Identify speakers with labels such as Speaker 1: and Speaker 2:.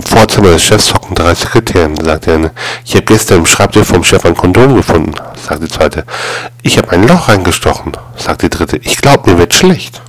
Speaker 1: Im Vorzimmer des Chefs hocken drei Sekretärinnen, sagt er. eine. Ich habe gestern im Schreibtisch vom Chef ein Kondom gefunden, sagt die zweite. Ich habe ein Loch reingestochen, sagt die dritte. Ich glaube, mir wird schlecht.